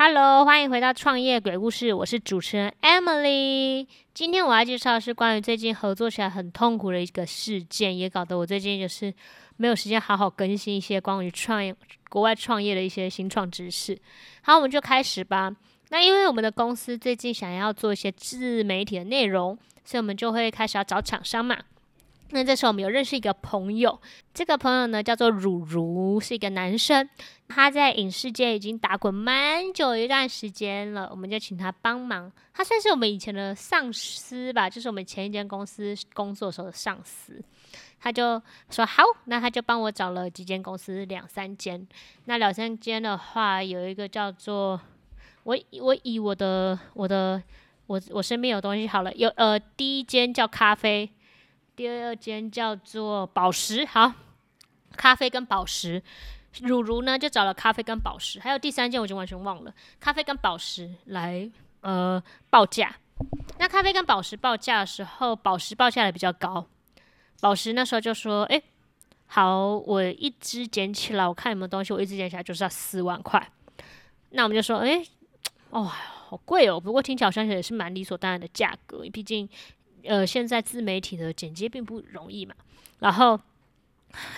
Hello，欢迎回到创业鬼故事，我是主持人 Emily。今天我要介绍的是关于最近合作起来很痛苦的一个事件，也搞得我最近就是没有时间好好更新一些关于创业、国外创业的一些新创知识。好，我们就开始吧。那因为我们的公司最近想要做一些自媒体的内容，所以我们就会开始要找厂商嘛。那这时候我们有认识一个朋友，这个朋友呢叫做汝如，是一个男生，他在影视界已经打滚蛮久一段时间了，我们就请他帮忙。他算是我们以前的上司吧，就是我们前一间公司工作时候的上司。他就说好，那他就帮我找了几间公司，两三间。那两三间的话，有一个叫做我我以我的我的我我身边有东西好了，有呃第一间叫咖啡。第二间叫做宝石，好，咖啡跟宝石，如如呢就找了咖啡跟宝石，还有第三间我就完全忘了，咖啡跟宝石来呃报价。那咖啡跟宝石报价的时候，宝石报价的比较高，宝石那时候就说，哎，好，我一支捡起来，我看有没有东西，我一支捡起来就是要四万块。那我们就说，哎，哦，好贵哦，不过听起来好像也是蛮理所当然的价格，毕竟。呃，现在自媒体的剪接并不容易嘛，然后，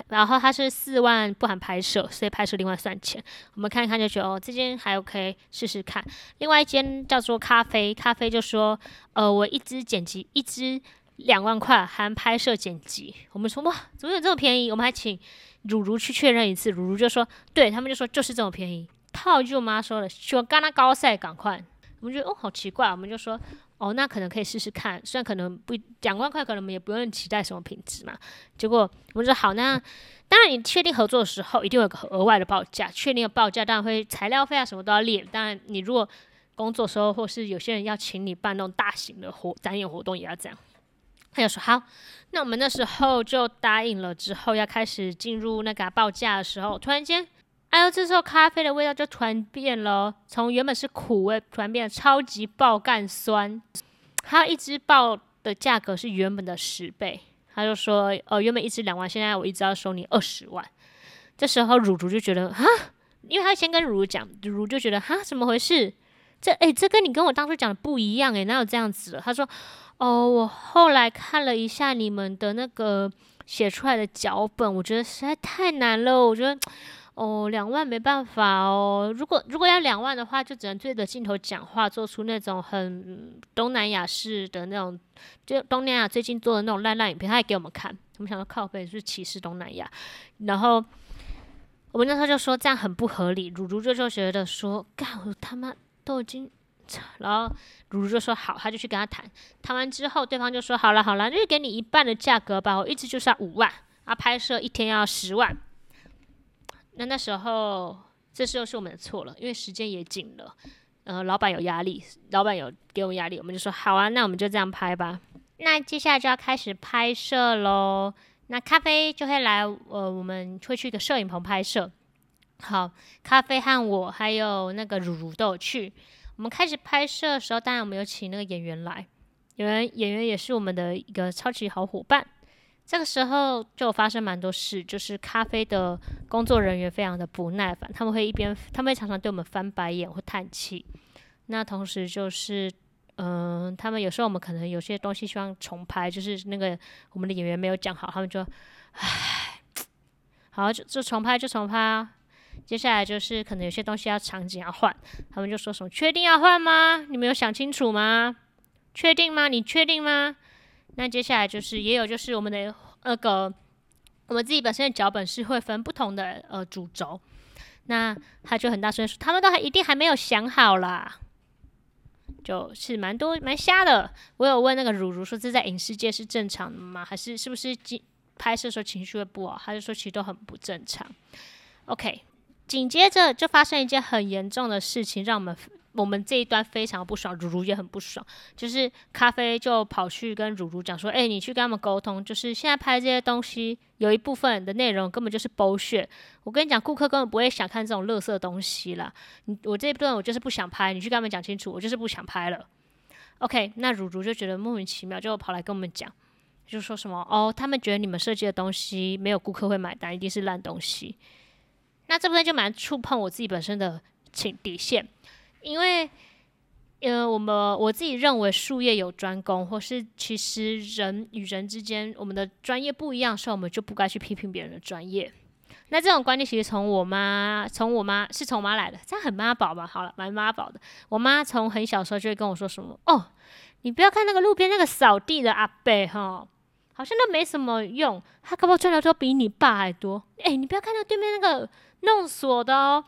然后它是四万不含拍摄，所以拍摄另外算钱。我们看一看就觉得哦，这间还 OK，试试看。另外一间叫做咖啡，咖啡就说，呃，我一支剪辑一支两万块含拍摄剪辑。我们说哇，怎么有这么便宜？我们还请如如去确认一次，如如就说，对他们就说就是这么便宜。套句我妈说的，说干那高赛赶快。我们觉得哦，好奇怪，我们就说。哦，那可能可以试试看，虽然可能不两万块，可能我们也不用期待什么品质嘛。结果我们说好，那当然你确定合作的时候，一定有个额外的报价。确定的报价当然会材料费啊什么都要列。当然你如果工作时候，或是有些人要请你办那种大型的活展演活动，也要这样。他就说好，那我们那时候就答应了。之后要开始进入那个报价的时候，突然间，哎呦，这时候咖啡的味道就突然变了，从原本是苦味，突然变得超级爆干酸。还有一支爆的价格是原本的十倍，他就说，哦，原本一支两万，现在我一直要收你二十万。这时候乳竹就觉得，啊，因为他先跟乳乳讲，乳乳就觉得，哈，怎么回事？这，诶，这跟你跟我当初讲的不一样，诶，哪有这样子的？他说，哦，我后来看了一下你们的那个写出来的脚本，我觉得实在太难了，我觉得。哦，两万没办法哦。如果如果要两万的话，就只能对着镜头讲话，做出那种很东南亚式的那种，就东南亚最近做的那种烂烂影片，他也给我们看。我们想说靠背是歧视东南亚，然后我们那时候就说这样很不合理。如如就就觉得说，干我他妈都已经，然后如如就说好，他就去跟他谈。谈完之后，对方就说好了好了，那就给你一半的价格吧，我一直就是要五万啊，拍摄一天要十万。那那时候，这时候是我们的错了，因为时间也紧了，呃，老板有压力，老板有给我们压力，我们就说好啊，那我们就这样拍吧。那接下来就要开始拍摄喽。那咖啡就会来，呃，我们会去一个摄影棚拍摄。好，咖啡和我还有那个如如都有去。我们开始拍摄的时候，当然我们有请那个演员来，演员演员也是我们的一个超级好伙伴。这个时候就发生蛮多事，就是咖啡的工作人员非常的不耐烦，他们会一边，他们会常常对我们翻白眼或叹气。那同时就是，嗯，他们有时候我们可能有些东西希望重拍，就是那个我们的演员没有讲好，他们就，唉，好就就重拍就重拍啊。接下来就是可能有些东西要场景要换，他们就说什么确定要换吗？你们有想清楚吗？确定吗？你确定吗？那接下来就是也有就是我们的那个我们自己本身的脚本是会分不同的呃主轴，那他就很大声说他们都还一定还没有想好啦，就是蛮多蛮瞎的。我有问那个如如说这在影视界是正常的吗？还是是不是拍摄时候情绪会不好？他就说其实都很不正常。OK，紧接着就发生一件很严重的事情，让我们。我们这一端非常不爽，如如也很不爽，就是咖啡就跑去跟如如讲说：“哎，你去跟他们沟通，就是现在拍这些东西有一部分的内容根本就是剥削。我跟你讲，顾客根本不会想看这种垃圾东西啦。你我这一段我就是不想拍，你去跟他们讲清楚，我就是不想拍了。OK，那如如就觉得莫名其妙，就跑来跟我们讲，就说什么哦，他们觉得你们设计的东西没有顾客会买单，一定是烂东西。那这部分就蛮触碰我自己本身的请底线。因为。呃，我们我自己认为术业有专攻，或是其实人与人之间，我们的专业不一样，所以我们就不该去批评别人的专业。那这种观念其实从我妈，从我妈是从我妈来的，这样很妈宝吧？好了，蛮妈宝的。我妈从很小时候就会跟我说什么：“哦，你不要看那个路边那个扫地的阿伯哈，好像都没什么用，他可不赚的都比你爸还多。哎，你不要看那对面那个弄锁的哦，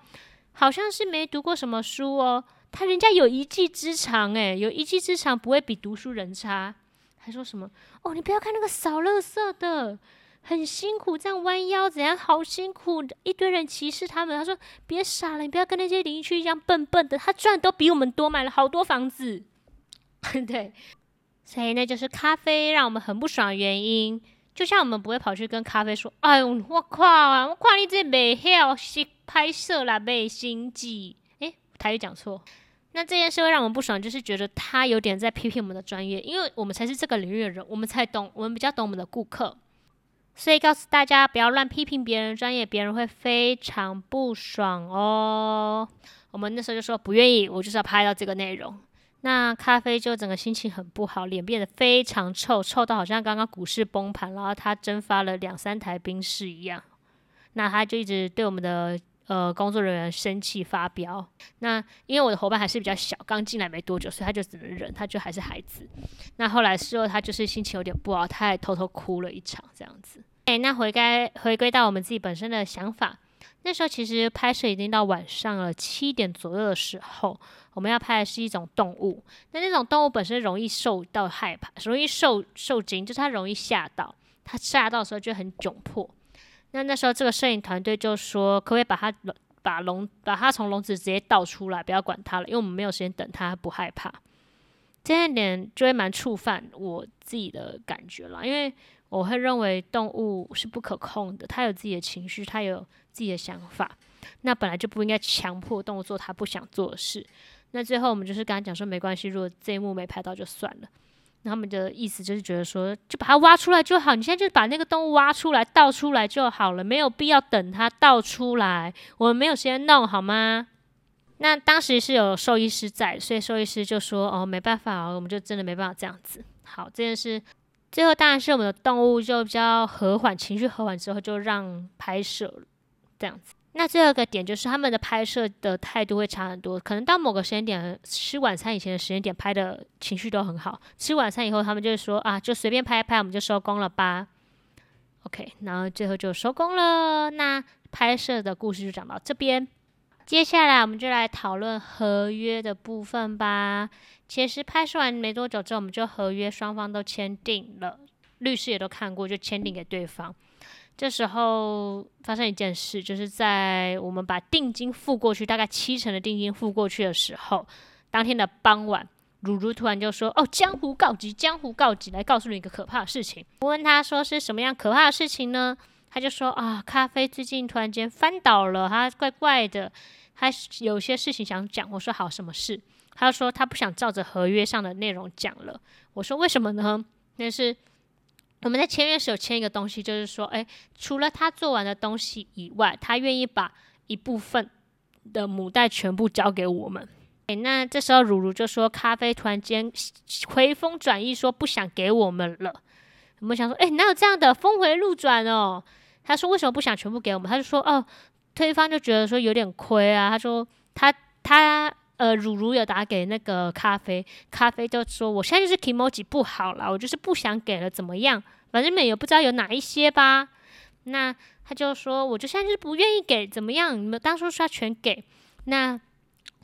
好像是没读过什么书哦。”他人家有一技之长，诶，有一技之长不会比读书人差。还说什么？哦，你不要看那个扫垃圾的，很辛苦，这样弯腰怎样，好辛苦，一堆人歧视他们。他说别傻了，你不要跟那些邻居一样笨笨的，他赚都比我们多，买了好多房子。对，所以那就是咖啡让我们很不爽的原因。就像我们不会跑去跟咖啡说：“哎呦，我靠啊，我靠你这美好是拍摄啦，美心机。”诶，台语讲错。那这件事会让我们不爽，就是觉得他有点在批评我们的专业，因为我们才是这个领域的人，我们才懂，我们比较懂我们的顾客，所以告诉大家不要乱批评别人专业，别人会非常不爽哦。我们那时候就说不愿意，我就是要拍到这个内容。那咖啡就整个心情很不好，脸变得非常臭，臭到好像刚刚股市崩盘，然后他蒸发了两三台冰室一样。那他就一直对我们的。呃，工作人员生气发飙。那因为我的伙伴还是比较小，刚进来没多久，所以他就只能忍，他就还是孩子。那后来事后他就是心情有点不好，他还偷偷哭了一场这样子。哎，那回该回归到我们自己本身的想法，那时候其实拍摄已经到晚上了七点左右的时候，我们要拍的是一种动物。那那种动物本身容易受到害怕，容易受受惊，就是它容易吓到，它吓到的时候就很窘迫。那那时候，这个摄影团队就说，可不可以把它把笼把它从笼子直接倒出来，不要管它了，因为我们没有时间等它，不害怕。这一点就会蛮触犯我自己的感觉了，因为我会认为动物是不可控的，它有自己的情绪，它有自己的想法，那本来就不应该强迫动物做它不想做的事。那最后我们就是跟他讲说，没关系，如果这一幕没拍到就算了。那他们的意思就是觉得说，就把它挖出来就好。你现在就把那个动物挖出来倒出来就好了，没有必要等它倒出来。我们没有时间弄，好吗？那当时是有兽医师在，所以兽医师就说：“哦，没办法哦，我们就真的没办法这样子。”好，这件事最后当然是我们的动物就比较和缓，情绪和缓之后就让拍摄，这样子。那最后个点就是他们的拍摄的态度会差很多，可能到某个时间点吃晚餐以前的时间点拍的情绪都很好，吃晚餐以后他们就会说啊，就随便拍一拍，我们就收工了吧。OK，然后最后就收工了。那拍摄的故事就讲到这边，接下来我们就来讨论合约的部分吧。其实拍摄完没多久之后，我们就合约双方都签订了，律师也都看过，就签订给对方。这时候发生一件事，就是在我们把定金付过去，大概七成的定金付过去的时候，当天的傍晚，如如突然就说：“哦，江湖告急，江湖告急，来告诉你一个可怕的事情。”我问他说：“是什么样可怕的事情呢？”他就说：“啊，咖啡最近突然间翻倒了，他怪怪的，他有些事情想讲。”我说：“好，什么事？”他说：“他不想照着合约上的内容讲了。”我说：“为什么呢？”那是。我们在签约时有签一个东西，就是说，哎，除了他做完的东西以外，他愿意把一部分的母带全部交给我们。哎，那这时候如如就说，咖啡突然间回风转意，说不想给我们了。我们想说，哎，哪有这样的峰回路转哦？他说为什么不想全部给我们？他就说，哦，对方就觉得说有点亏啊。他说他他。呃，如如有打给那个咖啡，咖啡就说我现在就是 emoji 不好了，我就是不想给了，怎么样？反正们也不知道有哪一些吧。那他就说，我就现在就是不愿意给，怎么样？你们当初说要全给，那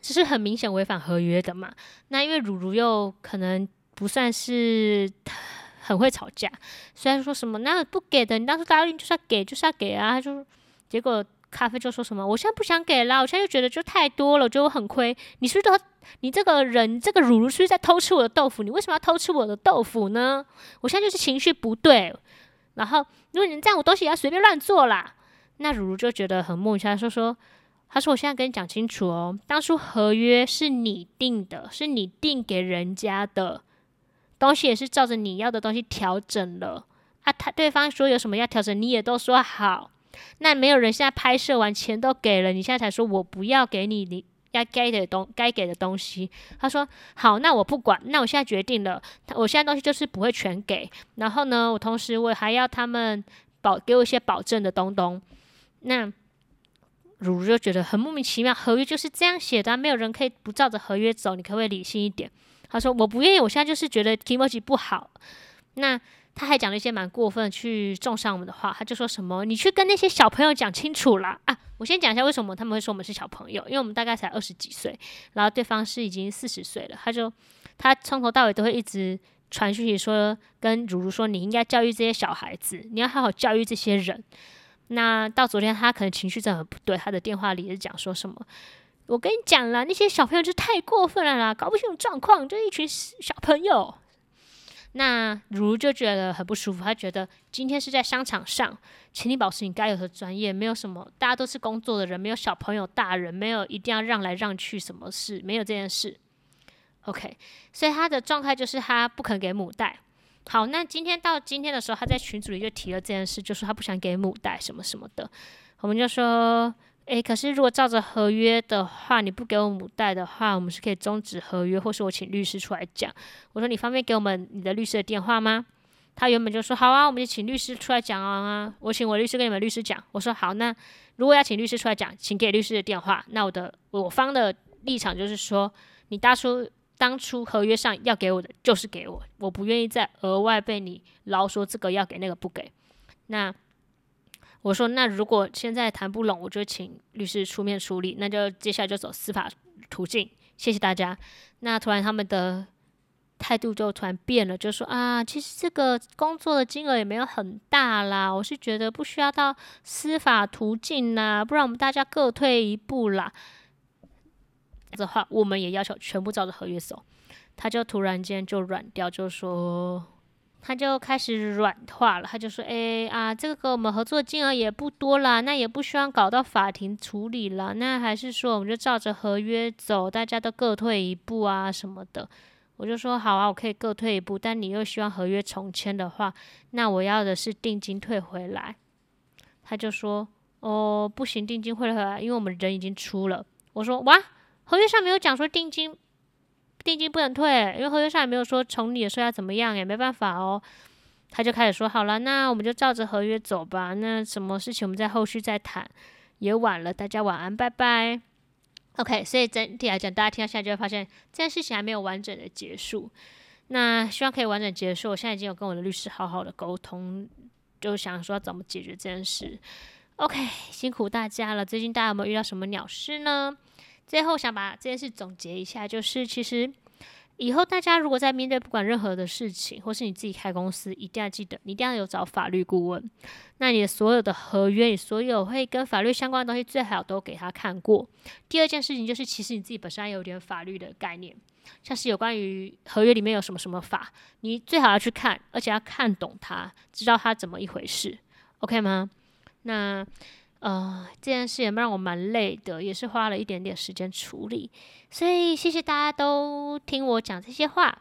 这是很明显违反合约的嘛？那因为如如又可能不算是很会吵架，虽然说什么那不给的，你当初答应就是要给，就是要给啊，他就结果。咖啡就说什么，我现在不想给了，我现在就觉得就太多了，我觉得我很亏。你是不是都你这个人，这个乳乳是不是在偷吃我的豆腐？你为什么要偷吃我的豆腐呢？我现在就是情绪不对。然后如果你这样，我东西也要随便乱做啦。那乳乳就觉得很莫名其妙，说说，他说我现在跟你讲清楚哦，当初合约是你定的，是你定给人家的东西，也是照着你要的东西调整了啊。他对方说有什么要调整，你也都说好。那没有人现在拍摄完钱都给了，你现在才说我不要给你，你要该的东该给的东西。他说好，那我不管，那我现在决定了，他我现在东西就是不会全给。然后呢，我同时我还要他们保给我一些保证的东东。那如如就觉得很莫名其妙，合约就是这样写的，没有人可以不照着合约走。你可不可以理性一点？他说我不愿意，我现在就是觉得 k i m o j i 不好。那他还讲了一些蛮过分、去重伤我们的话。他就说什么：“你去跟那些小朋友讲清楚啦。”啊！我先讲一下为什么他们会说我们是小朋友，因为我们大概才二十几岁，然后对方是已经四十岁了。他就他从头到尾都会一直传讯息说，跟如如说你应该教育这些小孩子，你要好好教育这些人。那到昨天他可能情绪真的很不对，他的电话里是讲说什么：“我跟你讲了，那些小朋友就太过分了啦，搞不清楚状况，就一群小朋友。”那如就觉得很不舒服，他觉得今天是在商场上，请你保持你该有的专业，没有什么，大家都是工作的人，没有小朋友、大人，没有一定要让来让去，什么事没有这件事。OK，所以他的状态就是他不肯给母带。好，那今天到今天的时候，他在群组里就提了这件事，就说他不想给母带什么什么的，我们就说。诶，可是如果照着合约的话，你不给我母带的话，我们是可以终止合约，或是我请律师出来讲。我说你方便给我们你的律师的电话吗？他原本就说好啊，我们就请律师出来讲啊。我请我律师跟你们律师讲。我说好，那如果要请律师出来讲，请给律师的电话。那我的我方的立场就是说，你当初当初合约上要给我的就是给我，我不愿意再额外被你劳说这个要给那个不给。那。我说，那如果现在谈不拢，我就请律师出面处理，那就接下来就走司法途径。谢谢大家。那突然他们的态度就突然变了，就说啊，其实这个工作的金额也没有很大啦，我是觉得不需要到司法途径啦，不然我们大家各退一步啦。的话，我们也要求全部照着合约走。他就突然间就软掉，就说。他就开始软化了，他就说：“哎啊，这个跟我们合作金额也不多啦，那也不需要搞到法庭处理了，那还是说我们就照着合约走，大家都各退一步啊什么的。”我就说：“好啊，我可以各退一步，但你又希望合约重签的话，那我要的是定金退回来。”他就说：“哦，不行，定金退回来，因为我们人已经出了。”我说：“哇，合约上没有讲说定金。”定金不能退，因为合约上也没有说从你的说要怎么样，也没办法哦。他就开始说好了，那我们就照着合约走吧。那什么事情我们在后续再谈，也晚了，大家晚安，拜拜。OK，所以整体来讲，大家听到现在就会发现这件事情还没有完整的结束。那希望可以完整结束。我现在已经有跟我的律师好好的沟通，就想说怎么解决这件事。OK，辛苦大家了。最近大家有没有遇到什么鸟事呢？最后想把这件事总结一下，就是其实以后大家如果在面对不管任何的事情，或是你自己开公司，一定要记得，你一定要有找法律顾问。那你的所有的合约，你所有会跟法律相关的东西，最好都给他看过。第二件事情就是，其实你自己本身有点法律的概念，像是有关于合约里面有什么什么法，你最好要去看，而且要看懂它，知道它怎么一回事，OK 吗？那。呃，这件事也让我蛮累的，也是花了一点点时间处理，所以谢谢大家都听我讲这些话。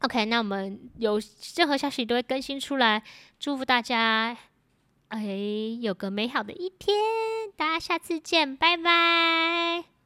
OK，那我们有任何消息都会更新出来，祝福大家，哎，有个美好的一天，大家下次见，拜拜。